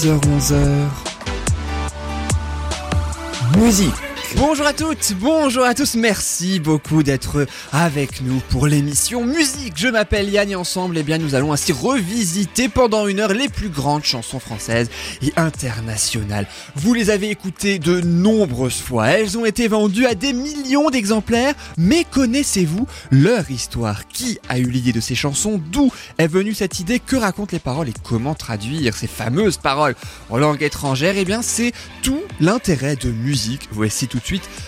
10h-11h Musique Bonjour à toutes, bonjour à tous, merci beaucoup d'être avec nous pour l'émission Musique. Je m'appelle Yann et ensemble, eh bien, nous allons ainsi revisiter pendant une heure les plus grandes chansons françaises et internationales. Vous les avez écoutées de nombreuses fois, elles ont été vendues à des millions d'exemplaires, mais connaissez-vous leur histoire? Qui a eu l'idée de ces chansons? D'où est venue cette idée? Que racontent les paroles et comment traduire ces fameuses paroles en langue étrangère? Eh bien, c'est tout l'intérêt de musique. Voici tout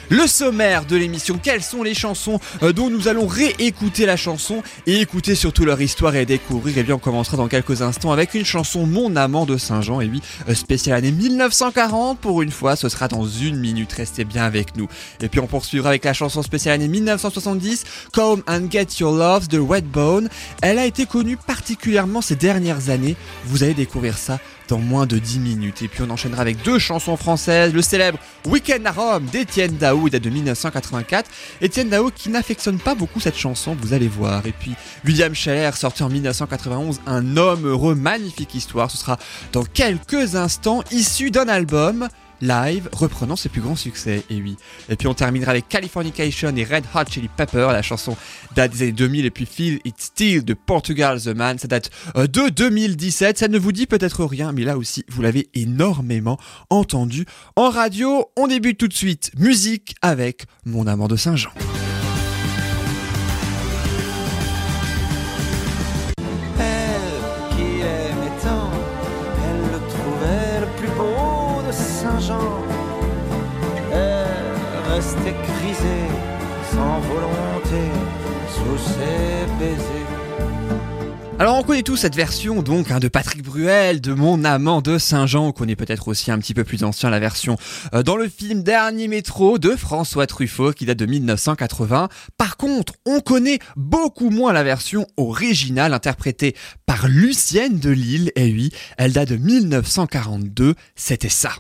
le sommaire de l'émission. Quelles sont les chansons euh, dont nous allons réécouter la chanson et écouter surtout leur histoire et découvrir? Et bien, on commencera dans quelques instants avec une chanson Mon amant de Saint-Jean. Et oui, euh, spéciale année 1940. Pour une fois, ce sera dans une minute. Restez bien avec nous. Et puis, on poursuivra avec la chanson spéciale année 1970, Come and Get Your Love de Redbone. Elle a été connue particulièrement ces dernières années. Vous allez découvrir ça moins de 10 minutes. Et puis on enchaînera avec deux chansons françaises, le célèbre Weekend à Rome d'Étienne Dao, date de 1984. Étienne Dao qui n'affectionne pas beaucoup cette chanson, vous allez voir. Et puis William Scheller, sorti en 1991, Un homme heureux, magnifique histoire. Ce sera dans quelques instants, issu d'un album live reprenant ses plus grands succès, et oui. Et puis on terminera avec Californication et Red Hot Chili Pepper, la chanson date des années 2000, et puis Feel It Still de Portugal The Man, ça date euh, de 2017, ça ne vous dit peut-être rien, mais là aussi vous l'avez énormément entendu en radio. On débute tout de suite, musique avec Mon amant de Saint-Jean. Sous ses baisers. Alors on connaît tous cette version donc hein, de Patrick Bruel, de Mon amant de Saint-Jean. On connaît peut-être aussi un petit peu plus ancien la version euh, dans le film Dernier métro de François Truffaut qui date de 1980. Par contre, on connaît beaucoup moins la version originale interprétée par Lucienne de Lille. Et oui, elle date de 1942. C'était ça.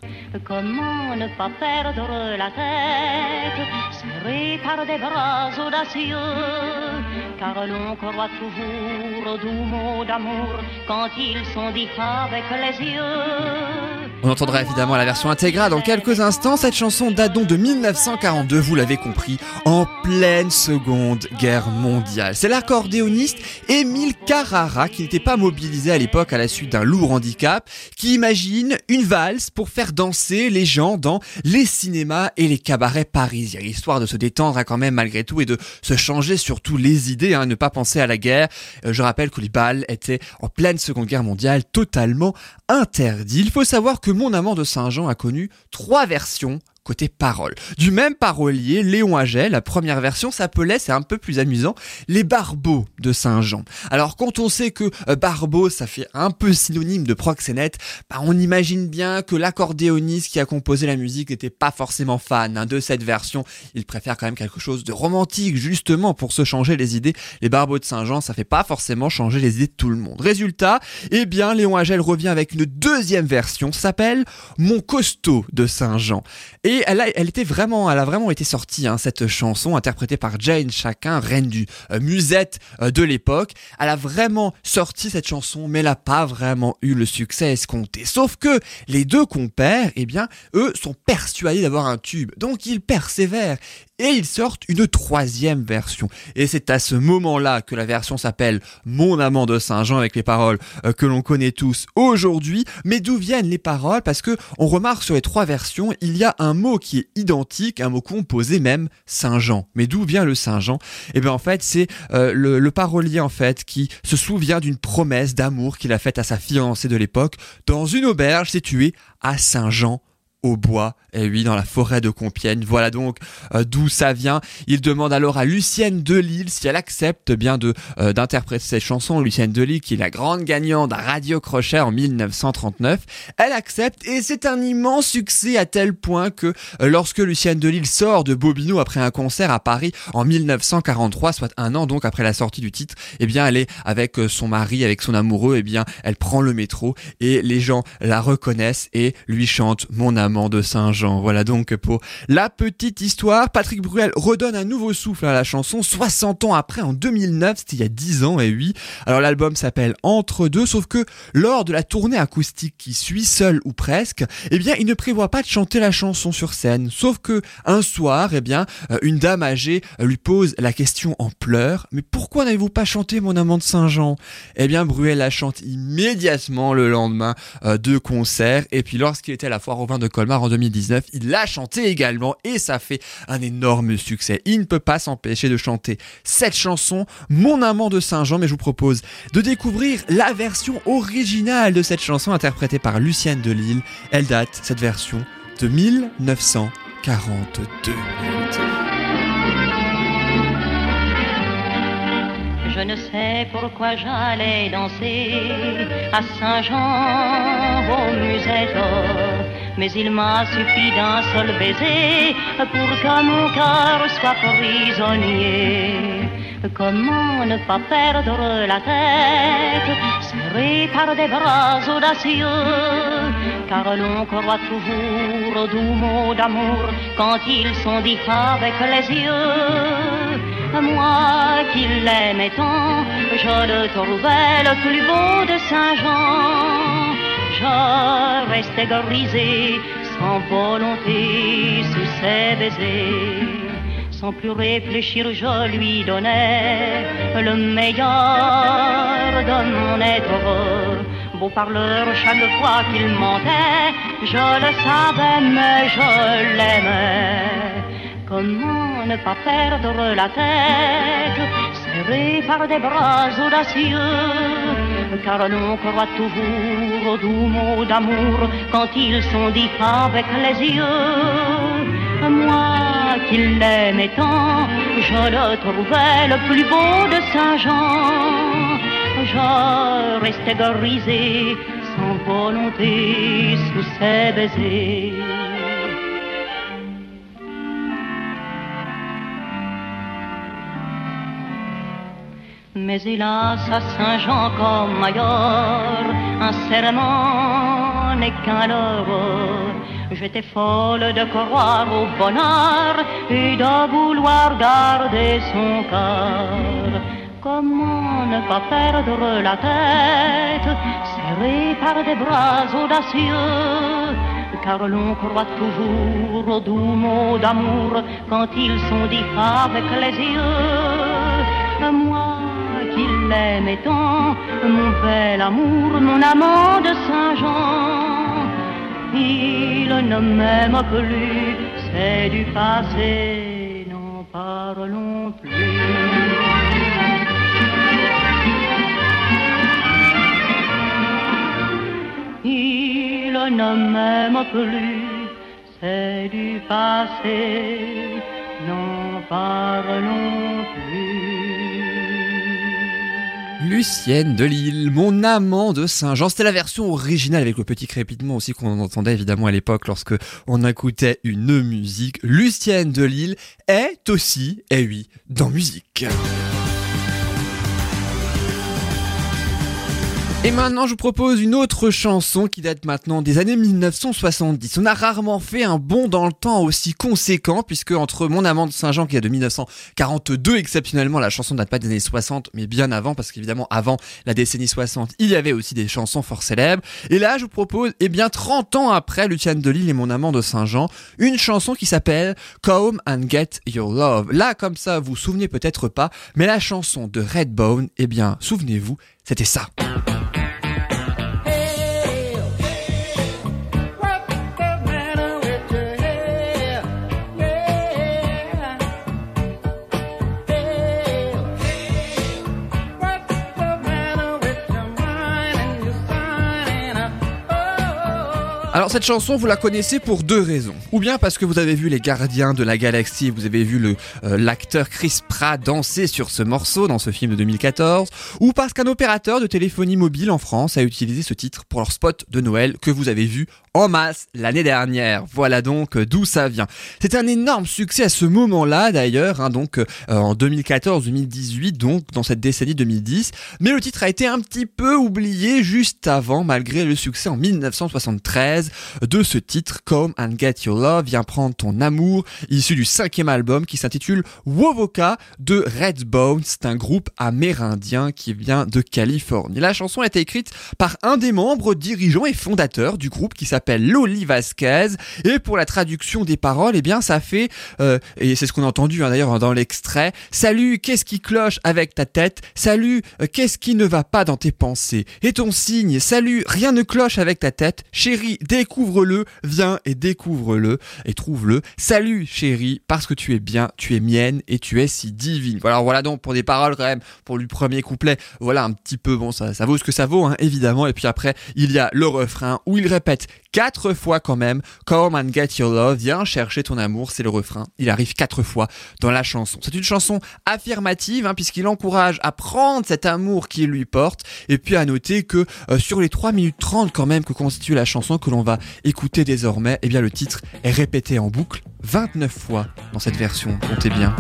D'amour quand ils sont avec les yeux. On entendra évidemment la version intégrale dans quelques instants. Cette chanson date donc de 1942, vous l'avez compris, en pleine seconde guerre mondiale. C'est l'accordéoniste Émile Carrara, qui n'était pas mobilisé à l'époque à la suite d'un lourd handicap, qui imagine une valse pour faire danser les gens dans les cinémas et les cabarets parisiens, histoire de se détendre hein, quand même malgré tout et de se changer surtout les idées, hein, ne pas penser à la guerre. Euh, je rappelle que les balles étaient en pleine seconde guerre mondiale totalement interdits. Il faut savoir que mon amant de Saint-Jean a connu trois versions côté parole. Du même parolier, Léon Agel, la première version s'appelait, c'est un peu plus amusant, Les Barbeaux de Saint-Jean. Alors quand on sait que euh, Barbeau, ça fait un peu synonyme de proxénète, bah, on imagine bien que l'accordéoniste qui a composé la musique n'était pas forcément fan hein, de cette version. Il préfère quand même quelque chose de romantique, justement pour se changer les idées. Les Barbeaux de Saint-Jean, ça fait pas forcément changer les idées de tout le monde. Résultat, eh bien Léon Agel revient avec une deuxième version, s'appelle Mon costaud de Saint-Jean. Elle a, elle était vraiment, elle a vraiment été sortie, hein, cette chanson interprétée par Jane Chacun, reine du euh, musette euh, de l'époque. Elle a vraiment sorti cette chanson, mais elle n'a pas vraiment eu le succès escompté. Sauf que les deux compères, eh bien, eux sont persuadés d'avoir un tube, donc ils persévèrent et ils sortent une troisième version. Et c'est à ce moment-là que la version s'appelle Mon amant de Saint-Jean avec les paroles euh, que l'on connaît tous aujourd'hui. Mais d'où viennent les paroles? Parce que on remarque sur les trois versions, il y a un mot qui est identique, un mot composé même Saint-Jean. Mais d'où vient le Saint-Jean? Eh bien en fait, c'est euh, le, le parolier en fait qui se souvient d'une promesse d'amour qu'il a faite à sa fiancée de l'époque dans une auberge située à Saint-Jean au bois, et oui, dans la forêt de Compiègne. Voilà donc euh, d'où ça vient. Il demande alors à Lucienne Delille si elle accepte bien de euh, d'interpréter cette chanson. Lucienne Delille, qui est la grande gagnante à Radio Crochet en 1939, elle accepte et c'est un immense succès à tel point que euh, lorsque Lucienne Delille sort de Bobino après un concert à Paris en 1943, soit un an donc après la sortie du titre, eh bien elle est avec euh, son mari, avec son amoureux, eh bien elle prend le métro et les gens la reconnaissent et lui chantent Mon amant de Saint-Jean Voilà donc pour la petite histoire. Patrick Bruel redonne un nouveau souffle à la chanson 60 ans après, en 2009, c'était il y a 10 ans et oui. Alors l'album s'appelle Entre deux, sauf que lors de la tournée acoustique qui suit, seul ou presque, eh bien il ne prévoit pas de chanter la chanson sur scène. Sauf que un soir, eh bien, euh, une dame âgée euh, lui pose la question en pleurs, mais pourquoi n'avez-vous pas chanté mon amant de Saint-Jean? Eh bien Bruel la chante immédiatement le lendemain euh, de concert et puis lorsqu'il était à la foire au vin de Colmar en 2019, il l'a chanté également et ça fait un énorme succès. Il ne peut pas s'empêcher de chanter cette chanson, Mon amant de Saint-Jean, mais je vous propose de découvrir la version originale de cette chanson interprétée par Lucienne Delille. Elle date, cette version, de 1942. Je ne sais pourquoi j'allais danser à Saint-Jean au musette, mais il m'a suffi d'un seul baiser pour que mon cœur soit prisonnier. Comment ne pas perdre la tête, serré par des bras audacieux, car l'on croit toujours aux doux mots d'amour quand ils sont dits avec les yeux. Moi qui l'aimais tant, je le trouvais le plus beau de Saint-Jean. Je restais grisé, sans volonté, sous ses baisers. Sans plus réfléchir, je lui donnais le meilleur de mon être. Beau parleur, chaque fois qu'il mentait, je le savais, mais je l'aimais. Comment ne pas perdre la tête, serré par des bras audacieux, car l'on croit toujours aux doux mots d'amour quand ils sont dits avec les yeux. Moi qui l'aimais tant, je le trouvais le plus beau de Saint-Jean. Je restais grisé, sans volonté, sous ses baisers. Mais hélas, à Saint-Jean comme ailleurs, un serment n'est qu'un leurre. J'étais folle de croire au bonheur et de vouloir garder son cœur. Comment ne pas perdre la tête, serré par des bras audacieux, car l'on croit toujours aux doux mots d'amour quand ils sont dits avec les yeux. Qui l'aimais tant, mon bel amour, mon amant de Saint-Jean. Il ne m'aime plus, c'est du passé, n'en parlons plus. Il ne m'aime plus, c'est du passé, n'en parlons plus. Lucienne de Lille, mon amant de Saint-Jean. C'était la version originale avec le petit crépitement aussi qu'on entendait évidemment à l'époque lorsque on écoutait une musique. Lucienne de Lille est aussi, eh oui, dans musique. Et maintenant, je vous propose une autre chanson qui date maintenant des années 1970. On a rarement fait un bond dans le temps aussi conséquent, puisque entre Mon amant de Saint-Jean, qui est de 1942, exceptionnellement, la chanson date pas des années 60, mais bien avant, parce qu'évidemment, avant la décennie 60, il y avait aussi des chansons fort célèbres. Et là, je vous propose, eh bien, 30 ans après Luciane Delille et Mon amant de Saint-Jean, une chanson qui s'appelle Come and Get Your Love. Là, comme ça, vous vous souvenez peut-être pas, mais la chanson de Redbone, eh bien, souvenez-vous, c'était ça. Alors cette chanson, vous la connaissez pour deux raisons. Ou bien parce que vous avez vu les Gardiens de la Galaxie, vous avez vu euh, l'acteur Chris Pratt danser sur ce morceau dans ce film de 2014, ou parce qu'un opérateur de téléphonie mobile en France a utilisé ce titre pour leur spot de Noël que vous avez vu en masse l'année dernière. Voilà donc euh, d'où ça vient. C'est un énorme succès à ce moment-là d'ailleurs, hein, donc euh, en 2014-2018, donc dans cette décennie 2010. Mais le titre a été un petit peu oublié juste avant, malgré le succès en 1973 de ce titre, Come and Get Your Love, Viens prendre ton amour, issu du cinquième album qui s'intitule Wovoka de Redbone. C'est un groupe amérindien qui vient de Californie. La chanson a été écrite par un des membres dirigeants et fondateurs du groupe qui s'appelle Loli Vasquez. Et pour la traduction des paroles, eh bien, ça fait, euh, et c'est ce qu'on a entendu hein, d'ailleurs dans l'extrait, Salut, qu'est-ce qui cloche avec ta tête? Salut, euh, qu'est-ce qui ne va pas dans tes pensées? Et ton signe Salut, rien ne cloche avec ta tête. Chérie, découvre-le, viens et découvre-le et trouve-le. Salut, chérie, parce que tu es bien, tu es mienne et tu es si divine. Voilà, voilà donc pour des paroles quand même, pour le premier couplet, voilà un petit peu, bon, ça, vaut ce que ça vaut, hein, évidemment. Et puis après, il y a le refrain où il répète quatre fois quand même, Come and get your love, viens chercher ton amour, c'est le refrain. Il arrive quatre fois dans la chanson. C'est une chanson affirmative, hein, puisqu'il encourage à prendre cet amour qu'il lui porte, et puis à noter que euh, sur les 3 minutes 30 quand même que constitue la chanson que l'on va écouter désormais, eh bien le titre est répété en boucle 29 fois dans cette version, comptez bien.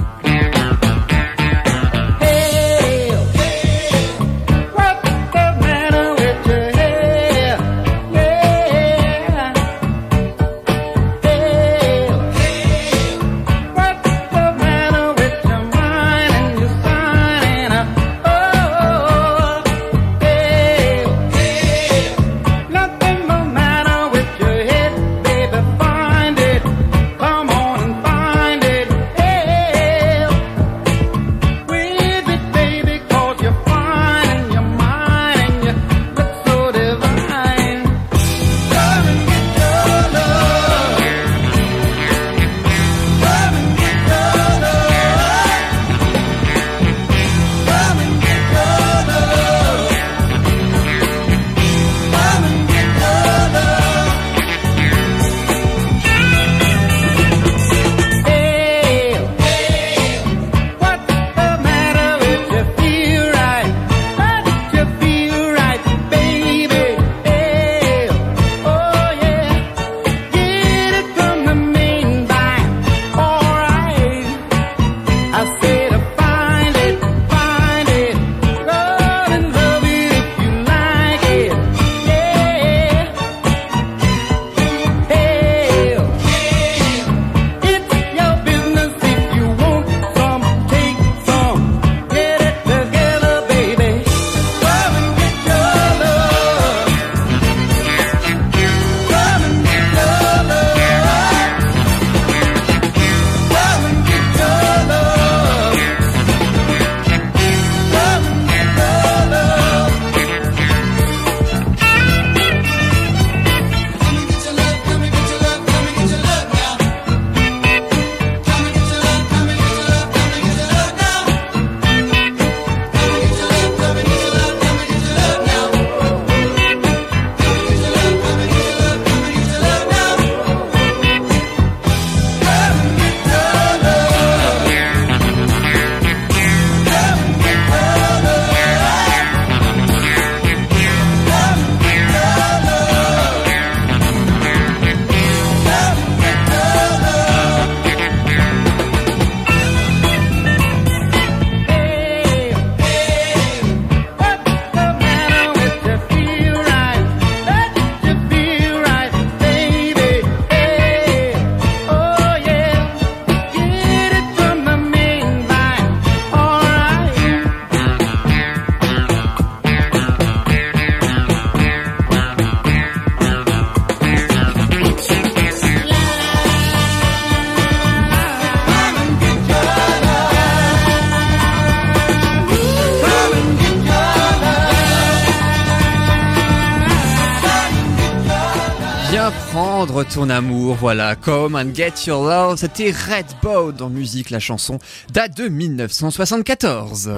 Ton amour, voilà, Come and Get Your Love, c'était Redbone en musique, la chanson date de 1974.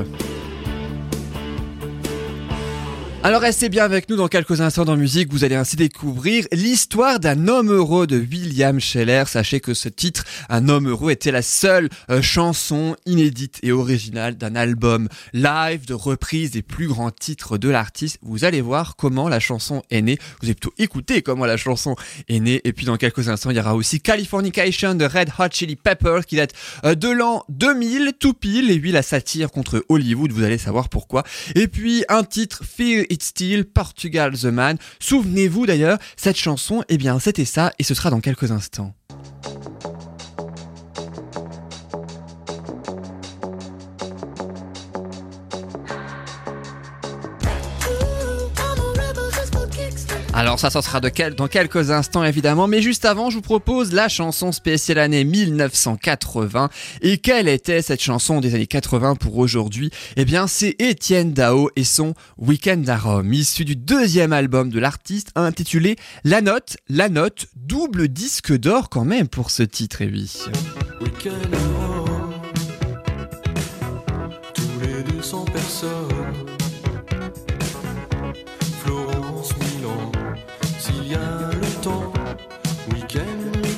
Alors restez bien avec nous dans quelques instants dans musique, vous allez ainsi découvrir l'histoire d'un homme heureux de William Scheller. Sachez que ce titre, Un homme heureux, était la seule euh, chanson inédite et originale d'un album live de reprise des plus grands titres de l'artiste. Vous allez voir comment la chanson est née. Vous avez plutôt écouté comment la chanson est née. Et puis dans quelques instants, il y aura aussi Californication de Red Hot Chili Peppers qui date euh, de l'an 2000, tout pile. Et oui, la satire contre Hollywood, vous allez savoir pourquoi. Et puis un titre Fear It's Still, Portugal the Man. Souvenez-vous d'ailleurs, cette chanson, eh bien c'était ça et ce sera dans quelques instants. Alors ça, ça sera de quel, dans quelques instants évidemment, mais juste avant, je vous propose la chanson spéciale année 1980. Et quelle était cette chanson des années 80 pour aujourd'hui? Eh bien, c'est Étienne Dao et son Weekend à Rome, issu du deuxième album de l'artiste intitulé La Note, La Note, double disque d'or quand même pour ce titre, et oui. Week-end à Rome, tous les 200 personnes.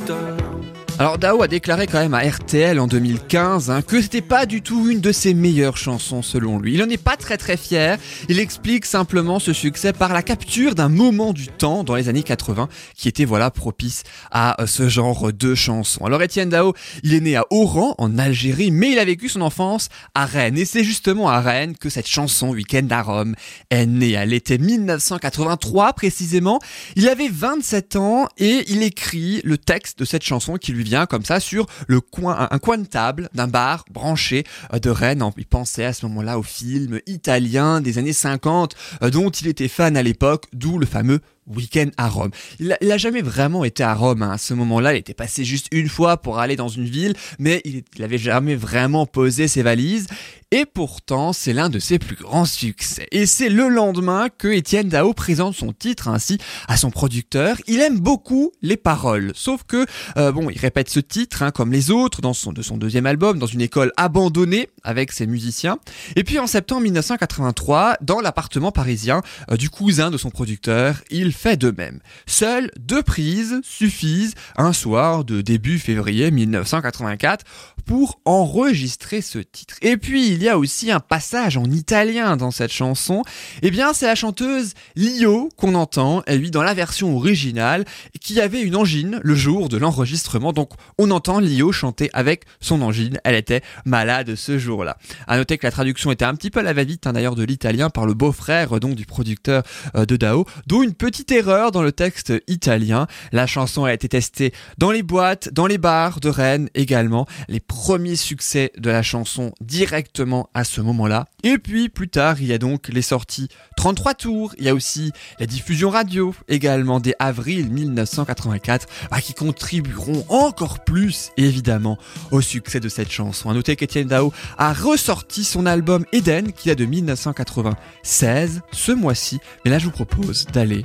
Week-end Rital. Alors Dao a déclaré quand même à RTL en 2015 hein, que c'était pas du tout une de ses meilleures chansons selon lui. Il en est pas très très fier. Il explique simplement ce succès par la capture d'un moment du temps dans les années 80 qui était voilà propice à euh, ce genre de chansons. Alors Étienne Dao, il est né à Oran en Algérie, mais il a vécu son enfance à Rennes et c'est justement à Rennes que cette chanson Weekend à Rome est née. Elle était 1983 précisément. Il avait 27 ans et il écrit le texte de cette chanson qui lui comme ça sur le coin, un, un coin de table d'un bar branché euh, de Rennes. Il pensait à ce moment-là au film italien des années 50 euh, dont il était fan à l'époque, d'où le fameux week-end à Rome. Il a, il a jamais vraiment été à Rome hein. à ce moment-là. Il était passé juste une fois pour aller dans une ville, mais il, il avait jamais vraiment posé ses valises. Et pourtant, c'est l'un de ses plus grands succès. Et c'est le lendemain que Étienne Dao présente son titre ainsi à son producteur. Il aime beaucoup les paroles, sauf que euh, bon, il répète ce titre hein, comme les autres dans son de son deuxième album dans une école abandonnée avec ses musiciens. Et puis en septembre 1983, dans l'appartement parisien euh, du cousin de son producteur, il fait de même. Seules deux prises suffisent un soir de début février 1984 pour enregistrer ce titre. Et puis il y a aussi un passage en italien dans cette chanson. Eh bien, c'est la chanteuse Lio qu'on entend, et oui, dans la version originale, qui avait une angine le jour de l'enregistrement. Donc, on entend Lio chanter avec son angine. Elle était malade ce jour-là. À noter que la traduction était un petit peu à la va-vite, hein, d'ailleurs, de l'italien par le beau-frère donc du producteur euh, de Dao, d'où une petite erreur dans le texte italien. La chanson a été testée dans les boîtes, dans les bars de Rennes également. Les premiers succès de la chanson directement à ce moment-là. Et puis plus tard, il y a donc les sorties 33 tours, il y a aussi la diffusion radio également dès avril 1984 bah, qui contribueront encore plus évidemment au succès de cette chanson. À noter qu'Etienne Dao a ressorti son album Eden qui date de 1916 ce mois-ci, mais là je vous propose d'aller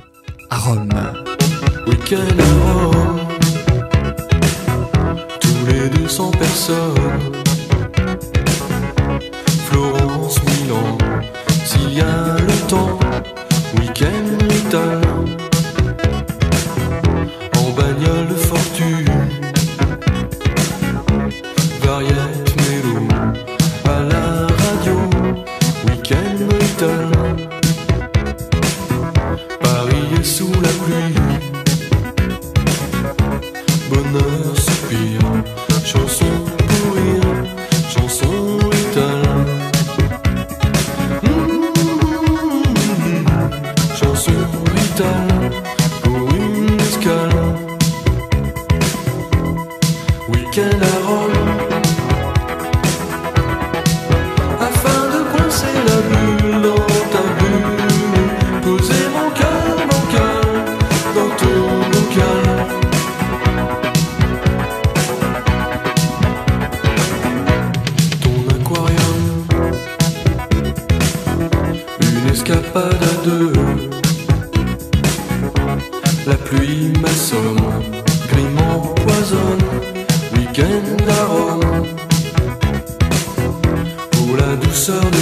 à Rome. Week-end à Rome, tous les 200 personnes. Florence, Milan, s'il y a le temps, week-end Rital. Pour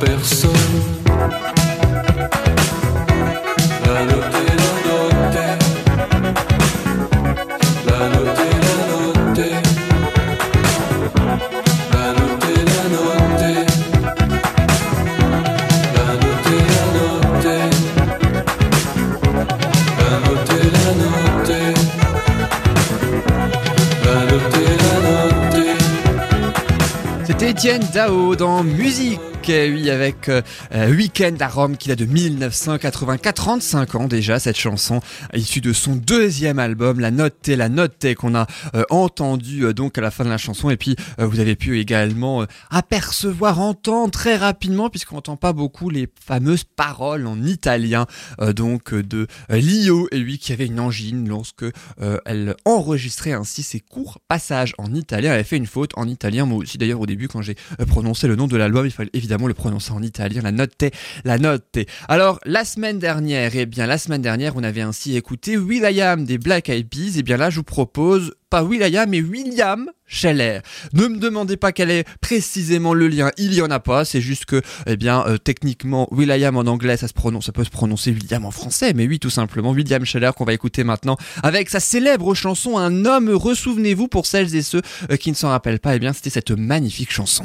personne. La noter, la noter. La noter, la noter. La noter, la noter. La noter, la noter. La noter, la noter. La noter, la noter. C'était Étienne Dao dans Musique. Eh Oui, avec euh, euh, Weekend à Rome qui date de 1984, 35 ans déjà cette chanson, issue de son deuxième album, La Note T, La Note qu'on a euh, entendu euh, donc à la fin de la chanson. Et puis euh, vous avez pu également apercevoir, entendre très rapidement puisqu'on n'entend pas beaucoup les fameuses paroles en italien donc de Lio. Et lui qui avait une angine lorsque elle enregistrait ainsi ses courts passages en italien. Elle avait fait une faute en italien, moi aussi d'ailleurs au début quand j'ai prononcé le nom de l'album, il fallait évidemment le prononcer en italien, la note la note. Alors la semaine dernière, eh bien la semaine dernière on avait ainsi écouté Will.i.am des Black Eyed Peas, et bien là je vous propose pas Will.i.am mais William Scheller. Ne me demandez pas quel est précisément le lien, il y en a pas, c'est juste que, eh bien, euh, techniquement, Will.i.am en anglais, ça se prononce, ça peut se prononcer William en français, mais oui, tout simplement, William Scheller qu'on va écouter maintenant avec sa célèbre chanson Un homme heureux. Souvenez-vous, pour celles et ceux euh, qui ne s'en rappellent pas, eh bien, c'était cette magnifique chanson.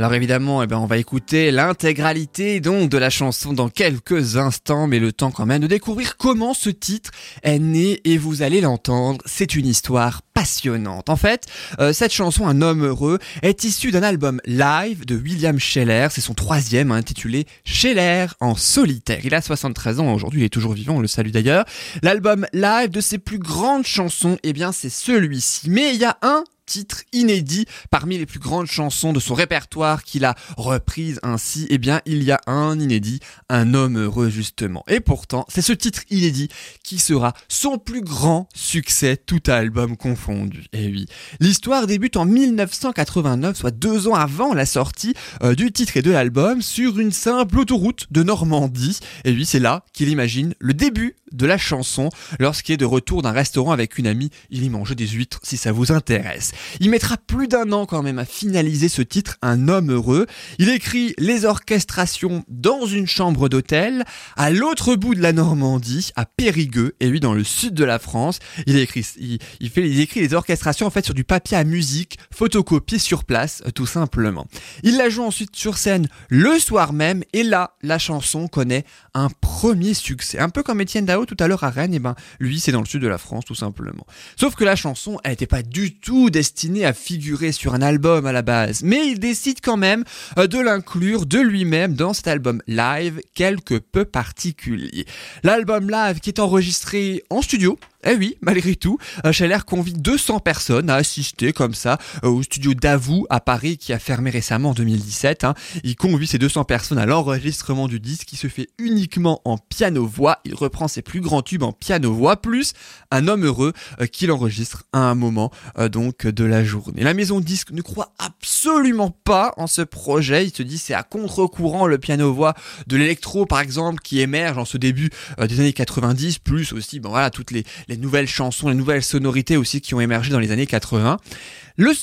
Alors évidemment, eh ben, on va écouter l'intégralité donc de la chanson dans quelques instants, mais le temps quand même de découvrir comment ce titre est né et vous allez l'entendre, c'est une histoire passionnante. En fait, euh, cette chanson Un homme heureux est issue d'un album live de William Scheller, c'est son troisième hein, intitulé Scheller en solitaire. Il a 73 ans aujourd'hui, il est toujours vivant, on le salue d'ailleurs. L'album live de ses plus grandes chansons, eh bien c'est celui-ci. Mais il y a un titre inédit parmi les plus grandes chansons de son répertoire qu'il a reprise ainsi, eh bien, il y a un inédit, un homme heureux justement. Et pourtant, c'est ce titre inédit qui sera son plus grand succès, tout album confondu. Et oui, l'histoire débute en 1989, soit deux ans avant la sortie euh, du titre et de l'album, sur une simple autoroute de Normandie. Et oui, c'est là qu'il imagine le début de la chanson lorsqu'il est de retour d'un restaurant avec une amie. Il y mangeait des huîtres si ça vous intéresse. Il mettra plus d'un an quand même à finaliser ce titre, Un homme heureux. Il écrit les orchestrations dans une chambre d'hôtel à l'autre bout de la Normandie, à Périgueux, et lui dans le sud de la France. Il écrit, il, fait, il écrit les orchestrations en fait sur du papier à musique, photocopié sur place, tout simplement. Il la joue ensuite sur scène le soir même, et là, la chanson connaît un premier succès. Un peu comme Étienne Dao tout à l'heure à Rennes, et ben lui c'est dans le sud de la France tout simplement. Sauf que la chanson, elle n'était pas du tout destinée à figurer sur un album à la base, mais il décide quand même euh, de l'inclure de lui-même dans cet album live quelque peu particulier. L'album live qui est enregistré en studio, eh oui, malgré tout, Scheller convie 200 personnes à assister comme ça euh, au studio Davou à Paris qui a fermé récemment en 2017. hein. Il convie ces 200 personnes à l'enregistrement du disque qui se fait uniquement en piano-voix. Il reprend ses plus grands tubes en piano-voix plus un homme heureux euh, qu'il enregistre à un moment euh, donc de la journée. La maison disque ne croit absolument pas en ce projet. Il se dit c'est à contre-courant le piano-voix de l'électro par exemple qui émerge en ce début des années 90 plus aussi bon voilà toutes les les nouvelles chansons, les nouvelles sonorités aussi qui ont émergé dans les années 80.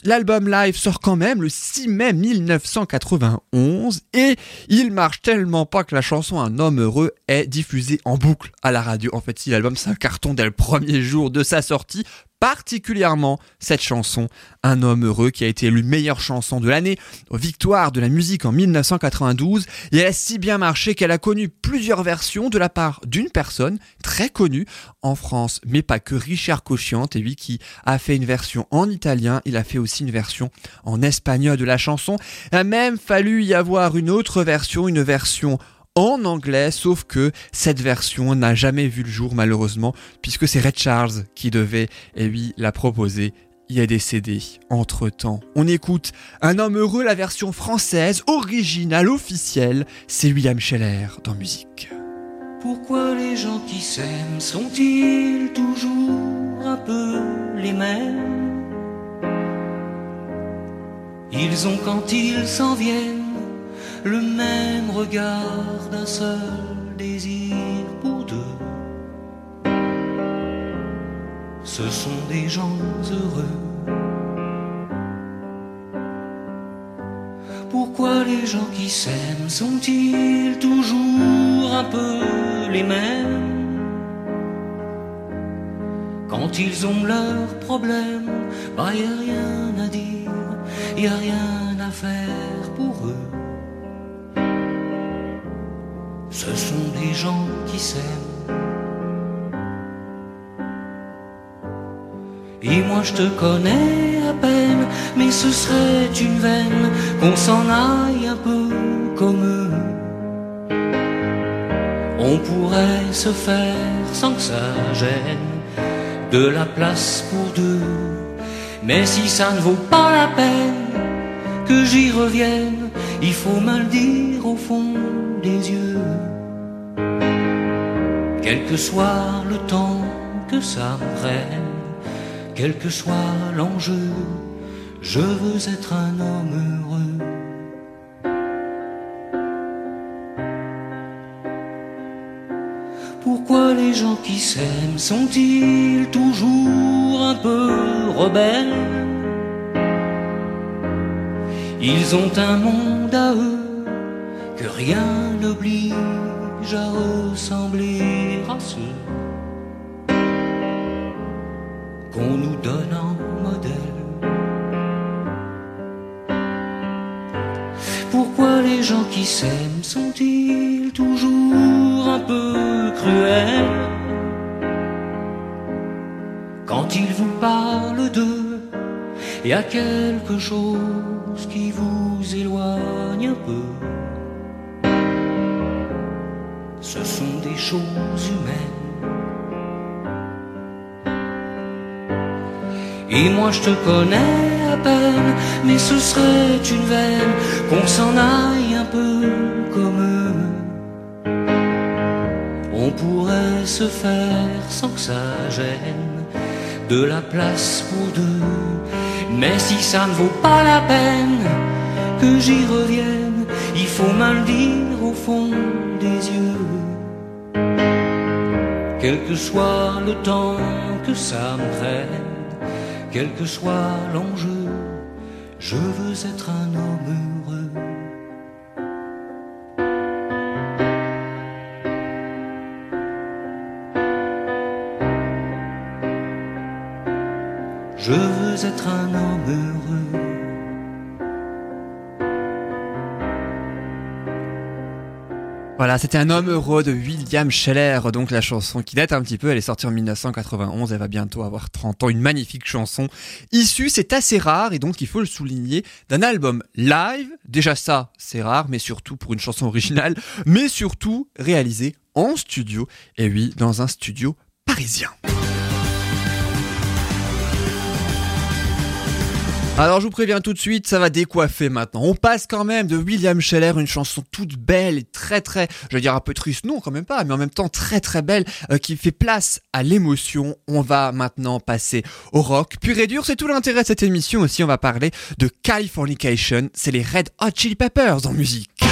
L'album live sort quand même le 6 mai 1991 et il marche tellement pas que la chanson Un homme heureux est diffusée en boucle à la radio. En fait, si l'album c'est un carton dès le premier jour de sa sortie, particulièrement cette chanson Un homme heureux qui a été élue meilleure chanson de l'année aux victoires de la musique en 1992 et elle a si bien marché qu'elle a connu plusieurs versions de la part d'une personne très connue en France, mais pas que Richard Cochiante, et lui qui a fait une version en italien, il a fait aussi une version en espagnol de la chanson. Il a même fallu y avoir une autre version, une version en anglais, sauf que cette version n'a jamais vu le jour malheureusement, puisque c'est Red Charles qui devait, et lui, la proposer. Il est décédé entre temps. On écoute Un homme heureux, la version française, originale, officielle. C'est William Scheller dans musique. Pourquoi les gens qui s'aiment sont-ils toujours un peu les mêmes? Ils ont quand ils s'en viennent le même regard d'un seul désir pour deux. Ce sont des gens heureux. Pourquoi les gens qui s'aiment sont-ils toujours un peu les mêmes? Quand ils ont leurs problèmes, bah y a rien à dire, y a rien à faire pour eux. Ce sont des gens qui s'aiment. Et moi je te connais à peine, mais ce serait une veine qu'on s'en aille un peu comme eux. On pourrait se faire sans que ça gêne de la place pour deux. Mais si ça ne vaut pas la peine que j'y revienne, il faut me le dire au fond des yeux. Quel que soit le temps que ça me prenne quel que soit l'enjeu, je veux être un homme heureux. Pourquoi les gens qui s'aiment sont-ils toujours un peu rebelles? Ils ont un monde à eux que rien n'oblige à ressembler à ceux qu'on nous donne en modèle. Pourquoi les gens qui s'aiment sont-ils toujours un peu cruels? Quand ils vous parlent d'eux, il y a quelque chose qui vous éloigne un peu. Ce sont des choses humaines. Et moi je te connais à peine, mais ce serait une veine qu'on s'en aille un peu comme eux. On pourrait se faire sans que ça gêne de la place pour deux. Mais si ça ne vaut pas la peine que j'y revienne, il faut me le dire au fond des yeux. Quel que soit le temps que ça me prenne quel que soit l'enjeu, je veux être un homme Voilà, c'était un homme heureux de William Scheller, donc la chanson qui date un petit peu, elle est sortie en 1991, elle va bientôt avoir 30 ans, une magnifique chanson issue, c'est assez rare et donc il faut le souligner, d'un album live, déjà ça c'est rare, mais surtout pour une chanson originale, mais surtout réalisée en studio, et oui, dans un studio parisien. Alors je vous préviens tout de suite, ça va décoiffer maintenant. On passe quand même de William Scheller, une chanson toute belle et très très, je veux dire un peu triste, non quand même pas, mais en même temps très très belle, euh, qui fait place à l'émotion. On va maintenant passer au rock. Puis réduire, c'est tout l'intérêt de cette émission aussi, on va parler de Californication, c'est les Red Hot Chili Peppers en musique.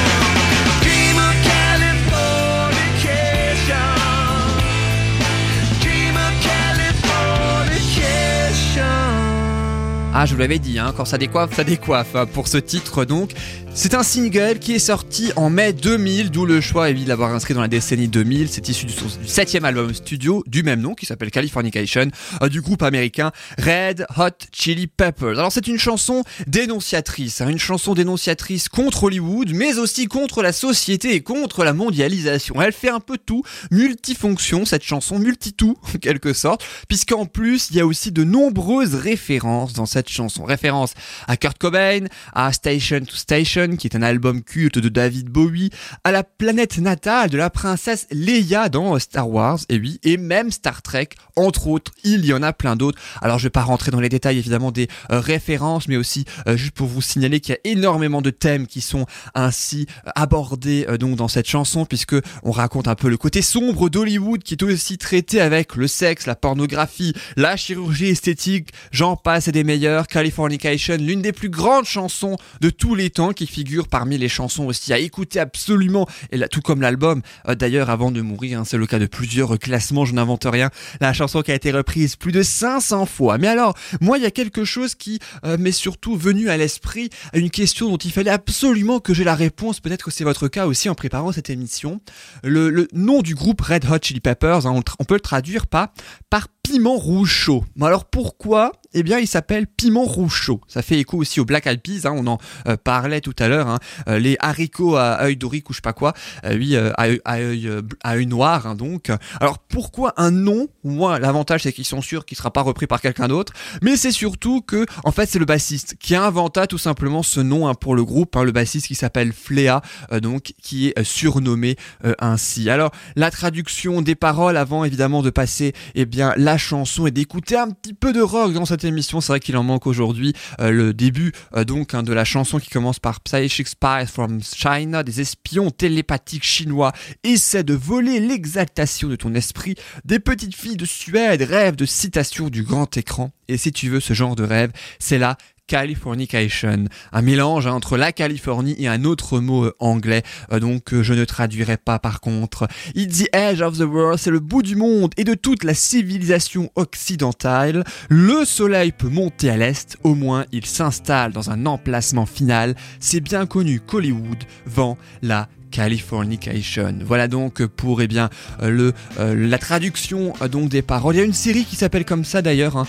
Ah, je vous l'avais dit, hein, quand ça décoiffe, ça décoiffe. Hein, pour ce titre, donc, c'est un single qui est sorti en mai 2000, d'où le choix évidemment d'avoir inscrit dans la décennie 2000. C'est issu du, septième album studio du même nom, qui s'appelle Californication, euh, du groupe américain Red Hot Chili Peppers. Alors c'est une chanson dénonciatrice, hein, une chanson dénonciatrice contre Hollywood, mais aussi contre la société et contre la mondialisation. Elle fait un peu tout, multifonction cette chanson, multi-tout en quelque sorte, puisqu'en plus il y a aussi de nombreuses références dans cette chanson. Référence à Kurt Cobain, à Station to Station, Qui est un album culte de David Bowie, à la planète natale de la princesse Leia dans Star Wars, et oui, et même Star Trek, entre autres, il y en a plein d'autres. Alors je vais pas rentrer dans les détails évidemment des euh, références, mais aussi euh, juste pour vous signaler qu'il y a énormément de thèmes qui sont ainsi euh, abordés donc dans cette chanson, puisque on raconte un peu le côté sombre d'Hollywood qui est aussi traité avec le sexe, la pornographie, la chirurgie esthétique, j'en passe et des meilleurs, Californication, l'une des plus grandes chansons de tous les temps qui figure parmi les chansons aussi à écouter absolument, et là, tout comme l'album, d'ailleurs avant de mourir, hein, c'est le cas de plusieurs classements, je n'invente rien, la chanson qui a été reprise plus de 500 fois. Mais alors, moi, il y a quelque chose qui euh, m'est surtout venu à l'esprit, une question dont il fallait absolument que j'ai la réponse. Peut-être que c'est votre cas aussi en préparant cette émission. Le, nom du groupe Red Hot Chili Peppers, hein, on, on, peut le traduire pas par piment rouge chaud. Alors pourquoi? Eh bien, il s'appelle piment rouge. Ça fait écho aussi au Black Eyed Peas, hein, on en euh, parlait tout à l'heure. Hein. Euh, les haricots à œil d'oric ou je sais pas quoi, euh, oui, à, œil, noir. Hein, donc, alors pourquoi un nom? Moi, l'avantage c'est qu'ils sont sûrs qu'il sera pas repris par quelqu'un d'autre. Mais c'est surtout que, en fait, c'est le bassiste qui inventa tout simplement ce nom pour le groupe. le bassiste qui s'appelle Flea, donc qui est surnommé ainsi. Alors, la traduction des paroles avant évidemment de passer, eh bien, la chanson et d'écouter un petit peu de rock dans cette émission. C'est vrai qu'il en manque aujourd'hui. Euh, le début euh, donc hein, de la chanson qui commence par Psychic Spies from China, des espions télépathiques chinois essaient de voler l'exaltation de ton esprit. Des petites filles de Suède rêvent de citations du grand écran. Et si tu veux ce genre de rêve, c'est là Californication, un mélange hein, entre la Californie et un autre mot euh, anglais, euh, donc euh, je ne traduirai pas par contre. It's the edge of the world, c'est le bout du monde et de toute la civilisation occidentale. Le soleil peut monter à l'est, au moins il s'installe dans un emplacement final. C'est bien connu qu'Hollywood vend la Californication. Voilà donc pour eh bien euh, le euh, la traduction euh, donc des paroles. Il y a une série qui s'appelle comme ça d'ailleurs hein,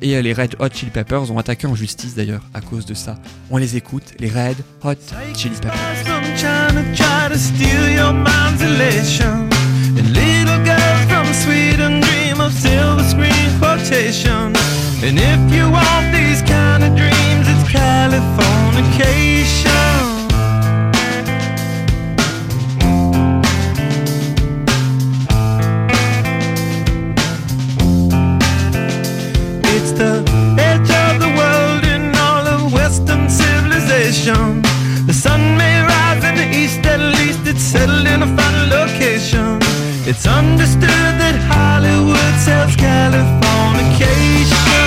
et les Red Hot Chili Peppers ont attaqué en justice d'ailleurs à cause de ça. On les écoute, les Red Hot Chili Peppers. And if you want these kind of dreams, it's Californication. Civilization. The sun may rise in the east, at least it's settled in a final location. It's understood that Hollywood sells Californication.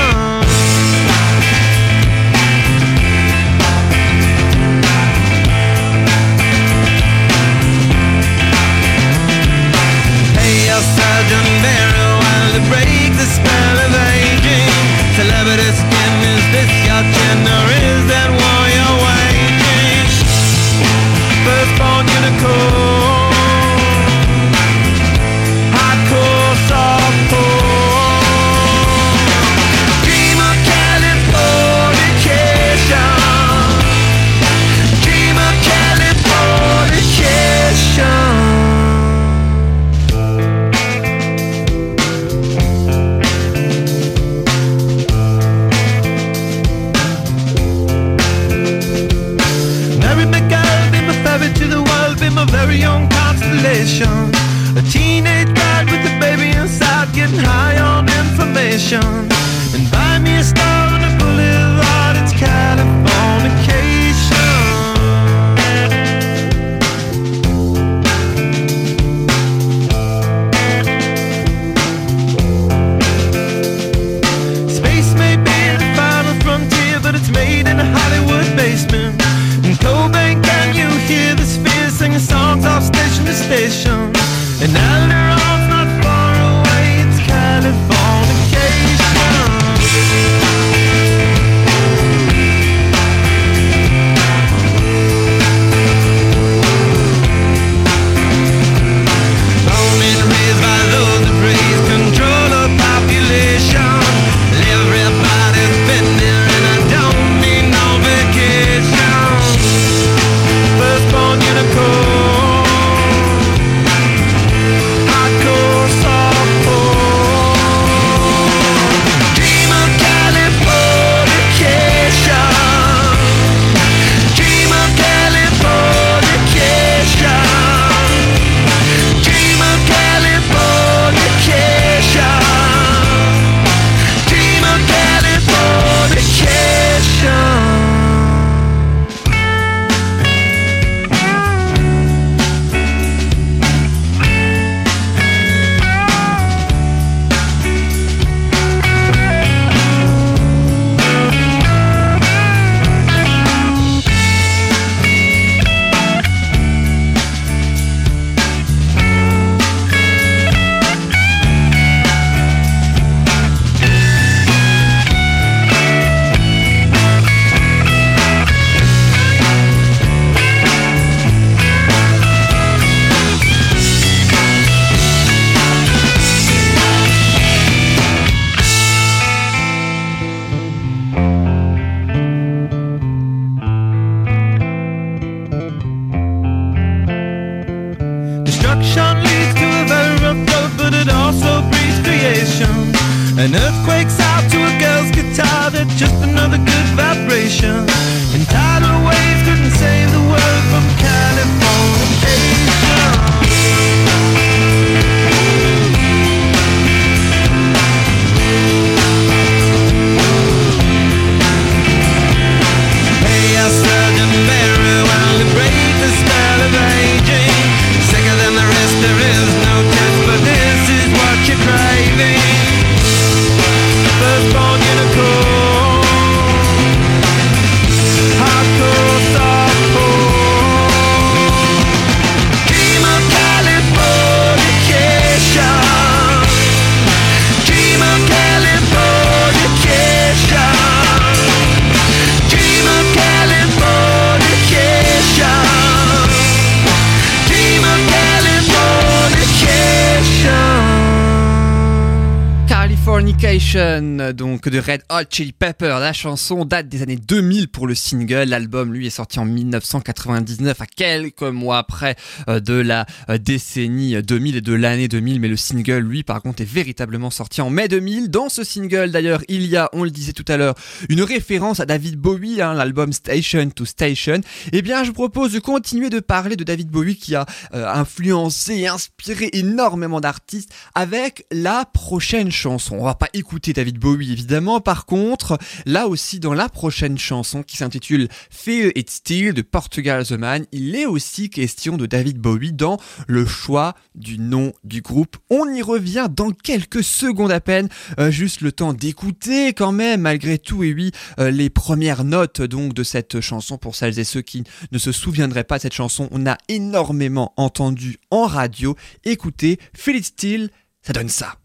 Donc de Red Hot Chili Pepper. La chanson date des années 2000 pour le single. L'album, lui, est sorti en 1999, à quelques mois après euh, de la euh, décennie 2000 et de l'année 2000. Mais le single, lui, par contre, est véritablement sorti en mai 2000. Dans ce single, d'ailleurs, il y a, on le disait tout à l'heure, une référence à David Bowie, hein, l'album Station to Station. Eh bien, je vous propose de continuer de parler de David Bowie qui a euh, influencé et inspiré énormément d'artistes avec la prochaine chanson. On va pas écouter David Bowie évidemment, par contre, là aussi dans la prochaine chanson qui s'intitule Fear It Still de Portugal The Man, il est aussi question de David Bowie dans le choix du nom du groupe. On y revient dans quelques secondes à peine, euh, juste le temps d'écouter quand même malgré tout et oui euh, les premières notes donc de cette chanson pour celles et ceux qui ne se souviendraient pas de cette chanson, on a énormément entendu en radio. Écoutez, Feel It Still, ça donne ça.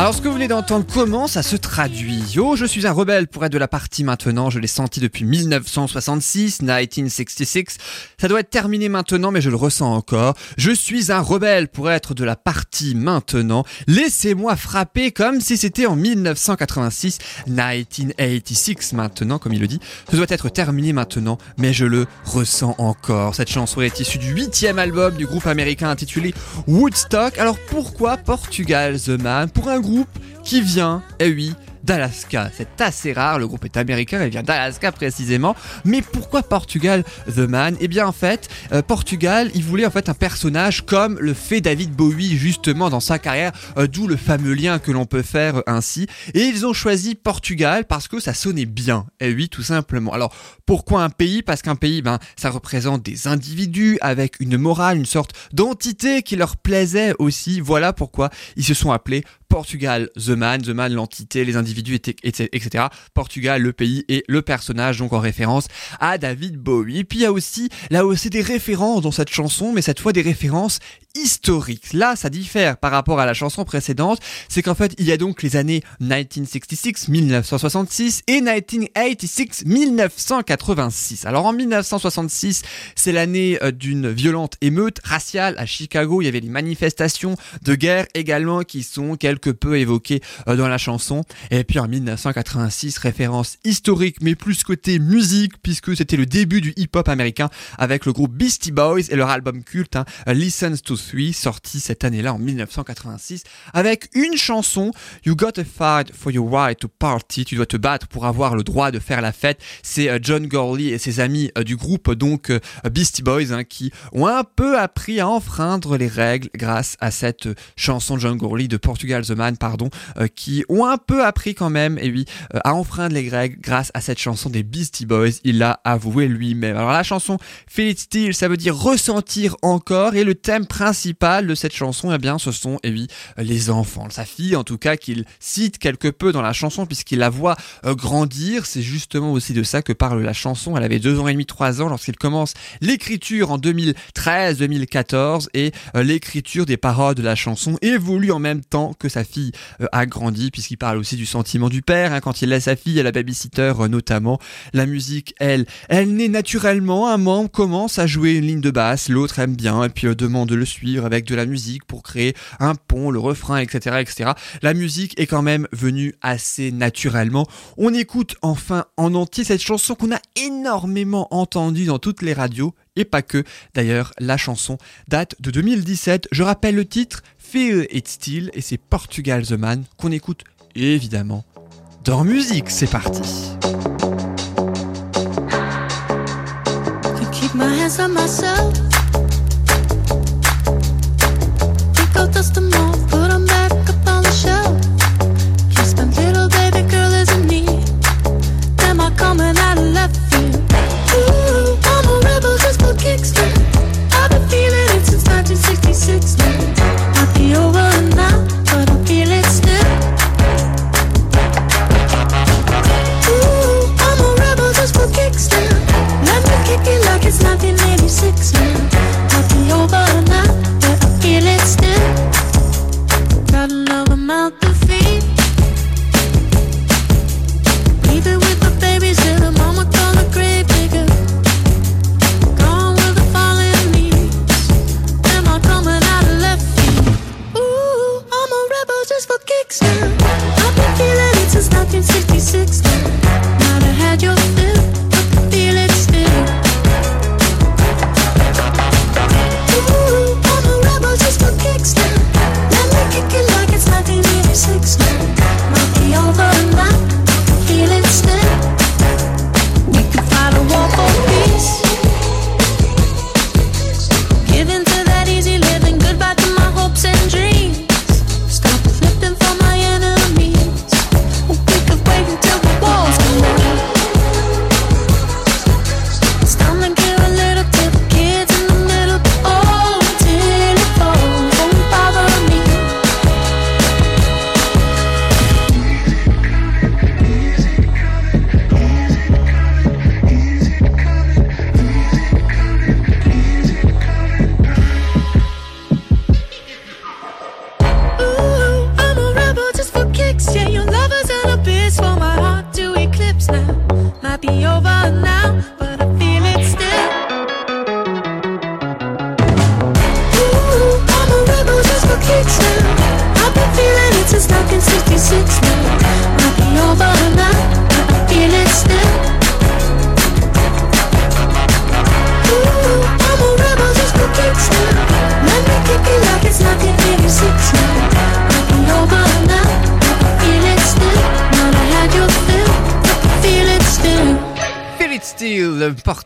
Alors ce que vous venez d'entendre, comment ça se traduit? Yo, je suis un rebelle pour être de la partie maintenant, je l'ai senti depuis 1966, 1966. Ça doit être terminé maintenant, mais je le ressens encore. Je suis un rebelle pour être de la partie maintenant. Laissez-moi frapper comme si c'était en 1986, 1986 maintenant, comme il le dit. Ça doit être terminé maintenant, mais je le ressens encore. Cette chanson est issue du huitième album du groupe américain intitulé Woodstock. Alors pourquoi Portugal The Man? Pour un groupe qui vient, eh oui, d'Alaska. C'est assez rare, le groupe est américain, il vient d'Alaska précisément. Mais pourquoi Portugal The Man? Eh bien en fait, euh, Portugal, il voulait en fait un personnage comme le fait David Bowie justement dans sa carrière, euh, d'où le fameux lien que l'on peut faire euh, ainsi. Et ils ont choisi Portugal parce que ça sonnait bien. Eh oui, tout simplement. Alors pourquoi un pays? Parce qu'un pays, ben, ça représente des individus avec une morale, une sorte d'entité qui leur plaisait aussi. Voilà pourquoi ils se sont appelés Portugal, The Man, The Man, l'entité, les individus, etc. Portugal, le pays et le personnage, donc en référence à David Bowie. Puis il y a aussi, là aussi, des références dans cette chanson, mais cette fois des références historiques. Là, ça diffère par rapport à la chanson précédente, c'est qu'en fait, il y a donc les années 1966, 1966 et 1986, 1986. Alors en 1966, c'est l'année euh, d'une violente émeute raciale à Chicago. Il y avait les manifestations de guerre également qui sont quelque peu évoquées euh, dans la chanson. Et puis en 1986, référence historique, mais plus côté musique, puisque c'était le début du hip-hop américain avec le groupe Beastie Boys et leur album culte, hein, Listen to Three, sorti cette année-là en 1986, avec une chanson, You Gotta Fight for Your Right to Party, tu dois te battre pour avoir le droit de faire la fête. C'est euh, John Gorley et ses amis euh, du groupe, donc euh, Beastie Boys, hein, qui ont un peu appris à enfreindre les règles grâce à cette chanson John Gorley de Portugal The Man, pardon, qui ont un peu appris quand même, et oui, à enfreindre les règles grâce à cette chanson des Beastie Boys. Il l'a avoué lui-même. Alors la chanson Feel It Still, ça veut dire ressentir encore, et le thème principal de cette chanson, eh bien, ce sont, et oui, les enfants. Sa fille, en tout cas, qu'il cite quelque peu dans la chanson, puisqu'il la voit euh, grandir. C'est justement aussi de ça que parle la chanson. Elle avait deux ans et demi, trois ans lorsqu'il commence l'écriture en 2013-2014, et euh, l'écriture des paroles de la chanson évolue en même temps que sa fille euh, a grandi, puisqu'il parle aussi du sentiment du père, hein, quand il laisse sa fille à la babysitter notamment. La musique, elle, elle naît naturellement, un membre commence à jouer une ligne de basse, l'autre aime bien, et puis demande de le suivre avec de la musique pour créer un pont, le refrain, etc., etc. La musique est quand même venue assez naturellement. On écoute enfin en entier cette chanson qu'on a énormément entendue dans toutes les radios, et pas que. D'ailleurs, la chanson date de 2017. Je rappelle le titre, Feel It Still, et c'est Portugal The Man qu'on écoute évidemment dans musique. C'est parti.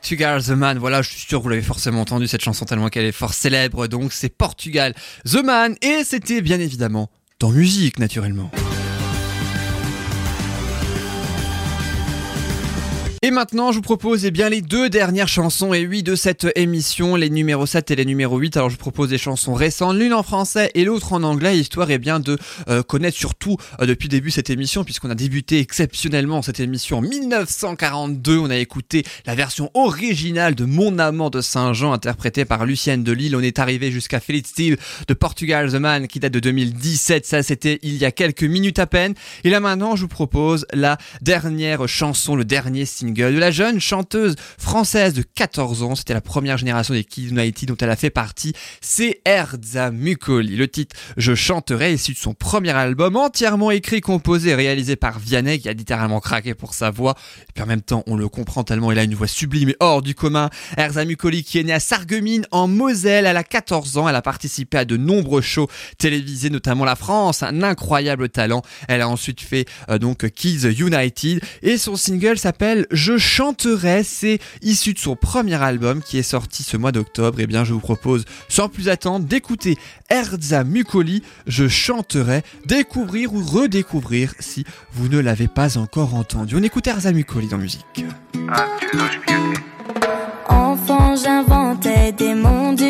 Portugal The Man. Voilà, je suis sûr que vous l'avez forcément entendu cette chanson tellement qu'elle est fort célèbre. Donc c'est Portugal The Man et c'était bien évidemment dans musique naturellement. Et maintenant, je vous propose eh bien les deux dernières chansons et oui de cette émission, les numéros 7 et les numéros 8. Alors je vous propose des chansons récentes, l'une en français et l'autre en anglais, histoire eh bien de euh, connaître surtout euh, depuis le début cette émission, puisqu'on a débuté exceptionnellement cette émission en 1942. On a écouté la version originale de Mon amant de Saint-Jean, interprétée par Lucienne de Lille. On est arrivé jusqu'à Philip Steele de Portugal The Man, qui date de 2017. Ça, c'était il y a quelques minutes à peine. Et là maintenant, je vous propose la dernière chanson, le dernier single de la jeune chanteuse française de 14 ans. C'était la première génération des Kids United dont elle a fait partie. C'est Erza Mukoli. Le titre Je chanterai, issu de son premier album, entièrement écrit, composé et réalisé par Vianney, qui a littéralement craqué pour sa voix. Et puis en même temps, on le comprend tellement il a une voix sublime et hors du commun. Erza Mukoli, qui est née à Sarreguemines, en Moselle. Elle a 14 ans. Elle a participé à de nombreux shows télévisés, notamment La France. Un incroyable talent. Elle a ensuite fait euh, donc Kids United. Et son single s'appelle Je chanterai. C'est issu de son premier album qui est sorti ce mois d'octobre. Et bien, je vous propose, sans plus attendre, d'écouter Erza Mukoli. Je chanterai. Découvrir ou redécouvrir si vous ne l'avez pas encore entendu. On écoute Erza Mukoli dans musique. Enfant, j'inventais des mondes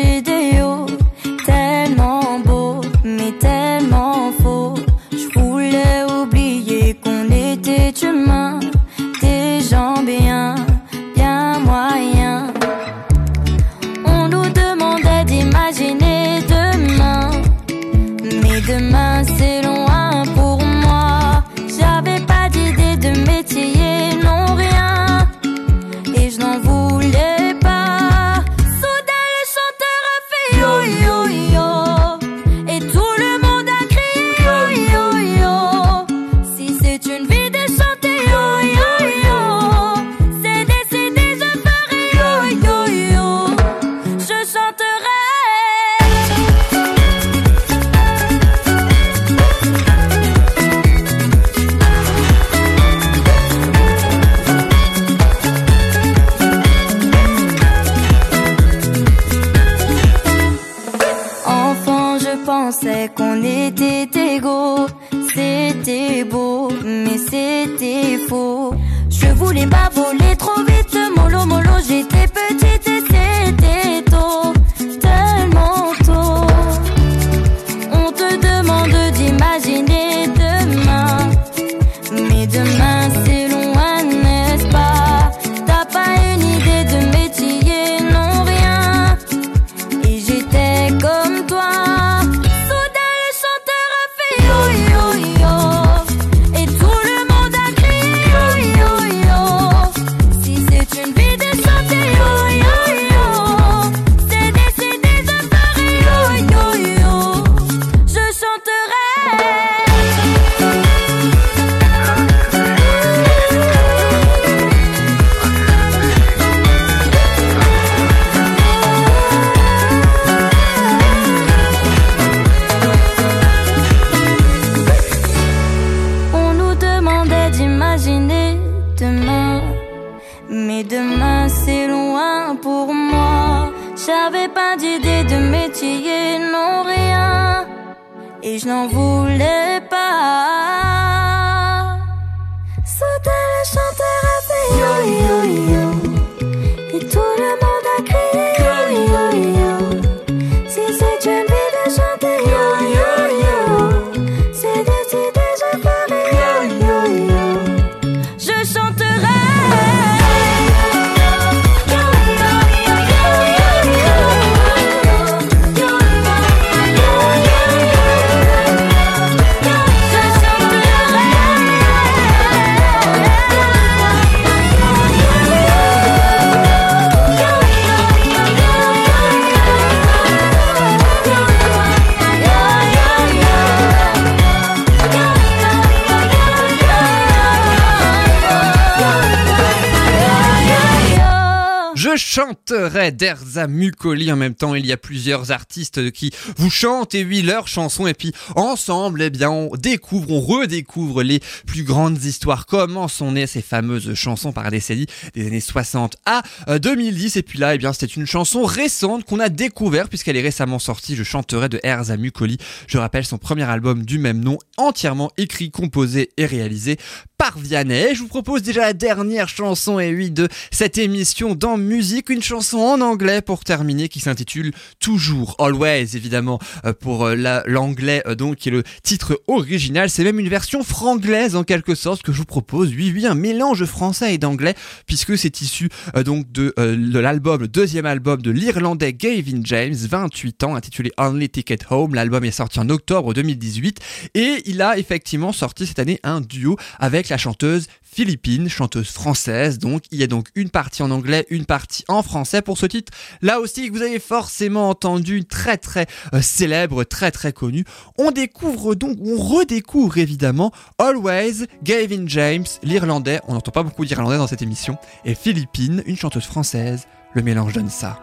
Je chanterai d'Erza Mukoli en même temps. Il y a plusieurs artistes qui vous chantent et oui leurs chansons et puis ensemble, eh bien, on découvre, on redécouvre les plus grandes histoires. Comment sont nées ces fameuses chansons par décennie des années 60 à euh, 2010. Et puis là, eh bien, c'était une chanson récente qu'on a découvert puisqu'elle est récemment sortie. Je chanterai de Erza Mukoli. Je rappelle son premier album du même nom, entièrement écrit, composé et réalisé par Vianney. Je vous propose déjà la dernière chanson, et oui, de cette émission dans musique, une chanson en anglais pour terminer qui s'intitule Toujours, Always, évidemment, euh, pour euh, la- l'anglais, euh, donc, qui est le titre original. C'est même une version franglaise, en quelque sorte, que je vous propose. Oui, oui, un mélange français et d'anglais, puisque c'est issu, donc, de, de l'album, le deuxième album de l'Irlandais Gavin James, 28 ans, intitulé Only Ticket Home. L'album est sorti en octobre 2018, et il a effectivement sorti cette année un duo avec la chanteuse Philippine, chanteuse française. Donc, il y a donc une partie en anglais, une partie en français pour ce titre. Là aussi, vous avez forcément entendu, très très euh, célèbre, très très connu. On découvre donc, on redécouvre évidemment Always, Gavin James, l'Irlandais. On n'entend pas beaucoup d'Irlandais dans cette émission. Et Philippine, une chanteuse française. Le mélange donne ça.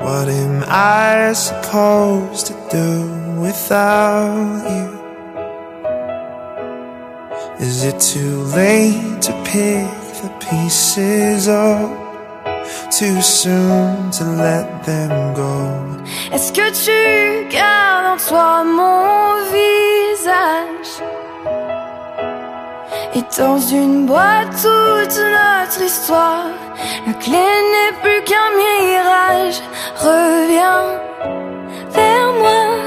What am I supposed to do without you? Is it too late to pick the pieces up? Too soon to let them go? Est-ce que tu gardes en toi mon visage? Et dans une boîte toute notre histoire La clé n'est plus qu'un mirage Reviens vers moi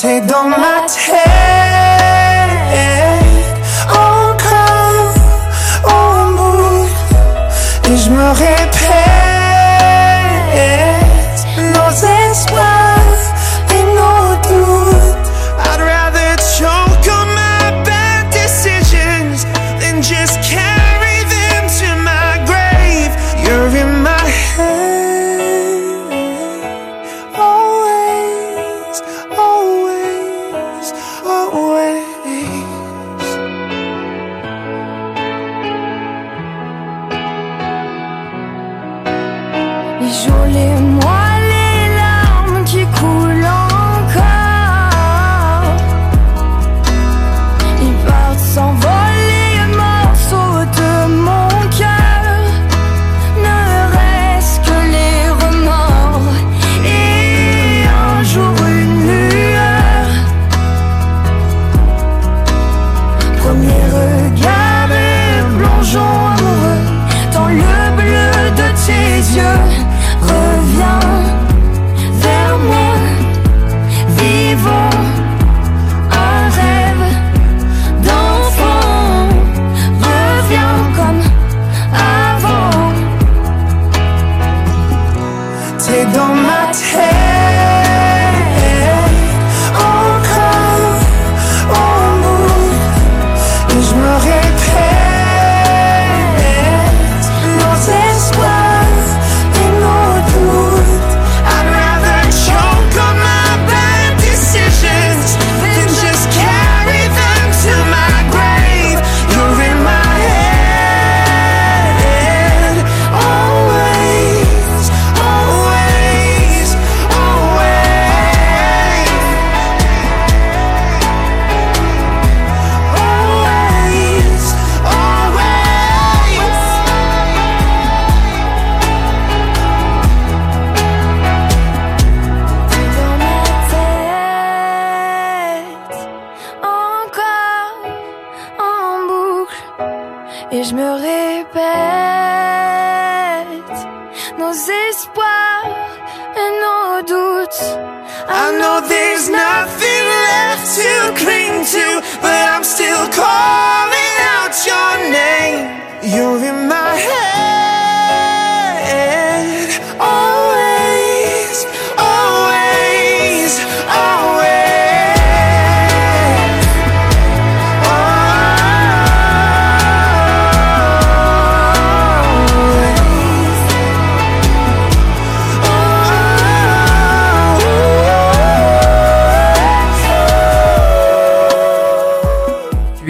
T'es dans ma tête Encore au bout. Et je me répète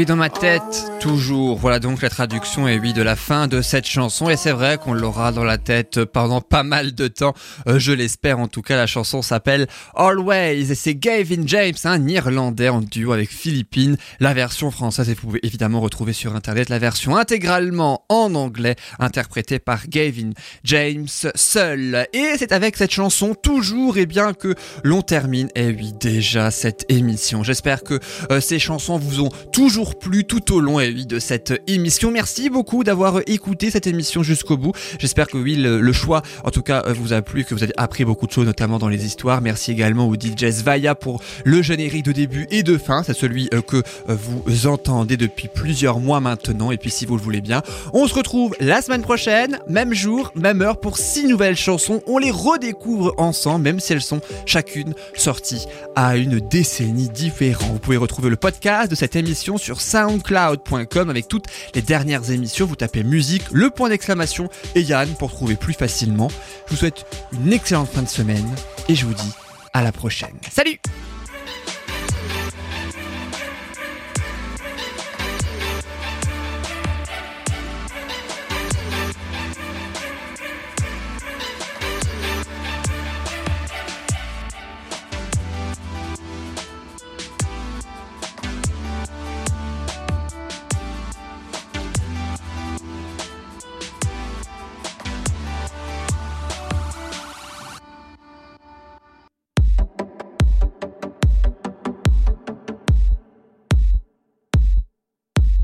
dans ma tête, toujours. Voilà donc la traduction et oui de la fin de cette chanson. Et c'est vrai qu'on l'aura dans la tête pendant pas mal de temps. Euh, je l'espère en tout cas. La chanson s'appelle Always et c'est Gavin James, un Irlandais en duo avec Philippines. La version française, et vous pouvez évidemment retrouver sur internet la version intégralement en anglais, interprétée par Gavin James seul. Et c'est avec cette chanson toujours et bien que l'on termine, et oui déjà cette émission. J'espère que euh, ces chansons vous ont toujours plu tout au long de cette émission. Merci beaucoup d'avoir écouté cette émission jusqu'au bout. J'espère que oui le, le choix en tout cas euh, vous a plu, que vous avez appris beaucoup de choses notamment dans les histoires. Merci également au DJ Svaya pour le générique de début et de fin. C'est celui euh, que euh, vous entendez depuis plusieurs mois maintenant. Et puis si vous le voulez bien, on se retrouve la semaine prochaine, même jour, même heure pour six nouvelles chansons. On les redécouvre ensemble, même si elles sont chacune sorties à une décennie différente. Vous pouvez retrouver le podcast de cette émission sur soundcloud.com avec toutes les dernières émissions. Vous tapez musique, le point d'exclamation et Yann pour trouver plus facilement. Je vous souhaite une excellente fin de semaine et je vous dis à la prochaine. Salut